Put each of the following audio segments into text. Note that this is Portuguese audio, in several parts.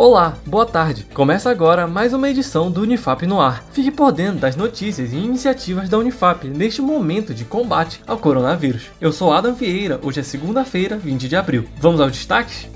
Olá, boa tarde. Começa agora mais uma edição do Unifap no ar. Fique por dentro das notícias e iniciativas da Unifap neste momento de combate ao coronavírus. Eu sou Adam Vieira, hoje é segunda-feira, 20 de abril. Vamos aos destaques?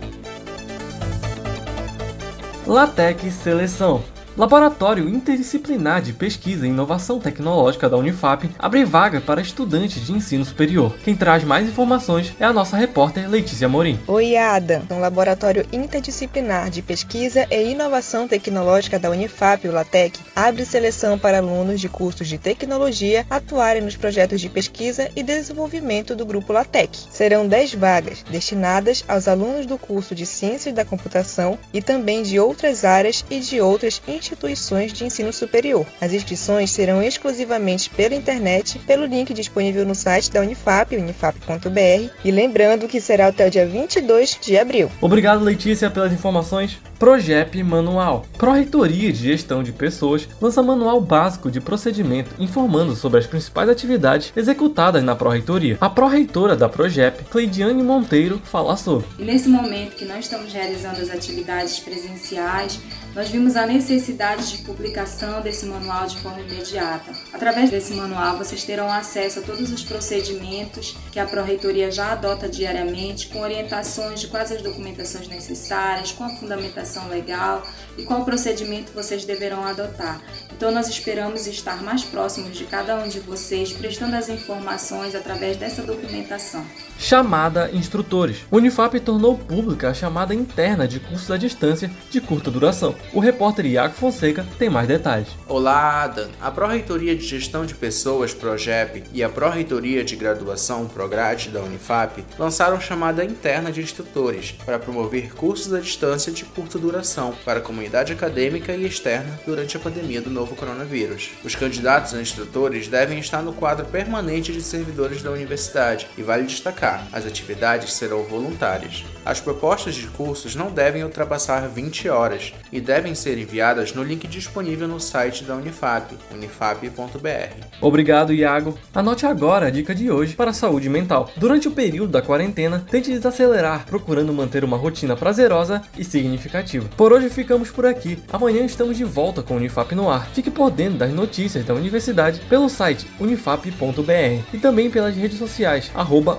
Latec Seleção Laboratório Interdisciplinar de Pesquisa e Inovação Tecnológica da Unifap abre vaga para estudantes de ensino superior. Quem traz mais informações é a nossa repórter Letícia Morim. Oi, Ada. O Laboratório Interdisciplinar de Pesquisa e Inovação Tecnológica da Unifap, o LATEC, abre seleção para alunos de cursos de tecnologia atuarem nos projetos de pesquisa e desenvolvimento do grupo LATEC. Serão 10 vagas destinadas aos alunos do curso de Ciências da Computação e também de outras áreas e de outras instituições instituições de ensino superior. As inscrições serão exclusivamente pela internet, pelo link disponível no site da Unifap, unifap.br, e lembrando que será até o dia 22 de abril. Obrigado, Letícia, pelas informações. Progep Manual. Pró-Reitoria de Gestão de Pessoas lança manual básico de procedimento informando sobre as principais atividades executadas na Pró-Reitoria. A pró-reitora da Progep, Cleidiane Monteiro, fala sobre. E nesse momento que nós estamos realizando as atividades presenciais, nós vimos a necessidade de publicação desse manual de forma imediata. Através desse manual, vocês terão acesso a todos os procedimentos que a Pró-Reitoria já adota diariamente, com orientações de quais as documentações necessárias, com a fundamentação legal e qual procedimento vocês deverão adotar. Então, nós esperamos estar mais próximos de cada um de vocês, prestando as informações através dessa documentação. Chamada Instrutores. O Unifap tornou pública a chamada interna de cursos à distância de curta duração. O repórter Iago Fonseca tem mais detalhes. Olá, Adam. A Pró-Reitoria de Gestão de Pessoas, PROGEP, e a Pró-Reitoria de Graduação, PROGRAD, da Unifap, lançaram chamada interna de instrutores para promover cursos à distância de curta duração para a comunidade acadêmica e externa durante a pandemia do novo coronavírus. Os candidatos a instrutores devem estar no quadro permanente de servidores da universidade e vale destacar, as atividades serão voluntárias. As propostas de cursos não devem ultrapassar 20 horas e devem ser enviadas no link disponível no site da Unifap, unifap.br. Obrigado, Iago. Anote agora a dica de hoje para a saúde mental. Durante o período da quarentena, tente desacelerar, procurando manter uma rotina prazerosa e significativa. Por hoje ficamos por aqui. Amanhã estamos de volta com o Unifap no ar. Fique por dentro das notícias da universidade pelo site unifap.br e também pelas redes sociais,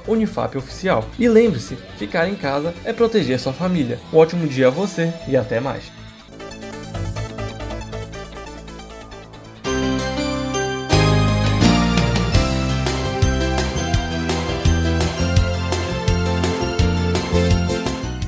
unifapoficial. E lembre-se, ficar em casa é proteger sua família. Um ótimo dia a você e até mais.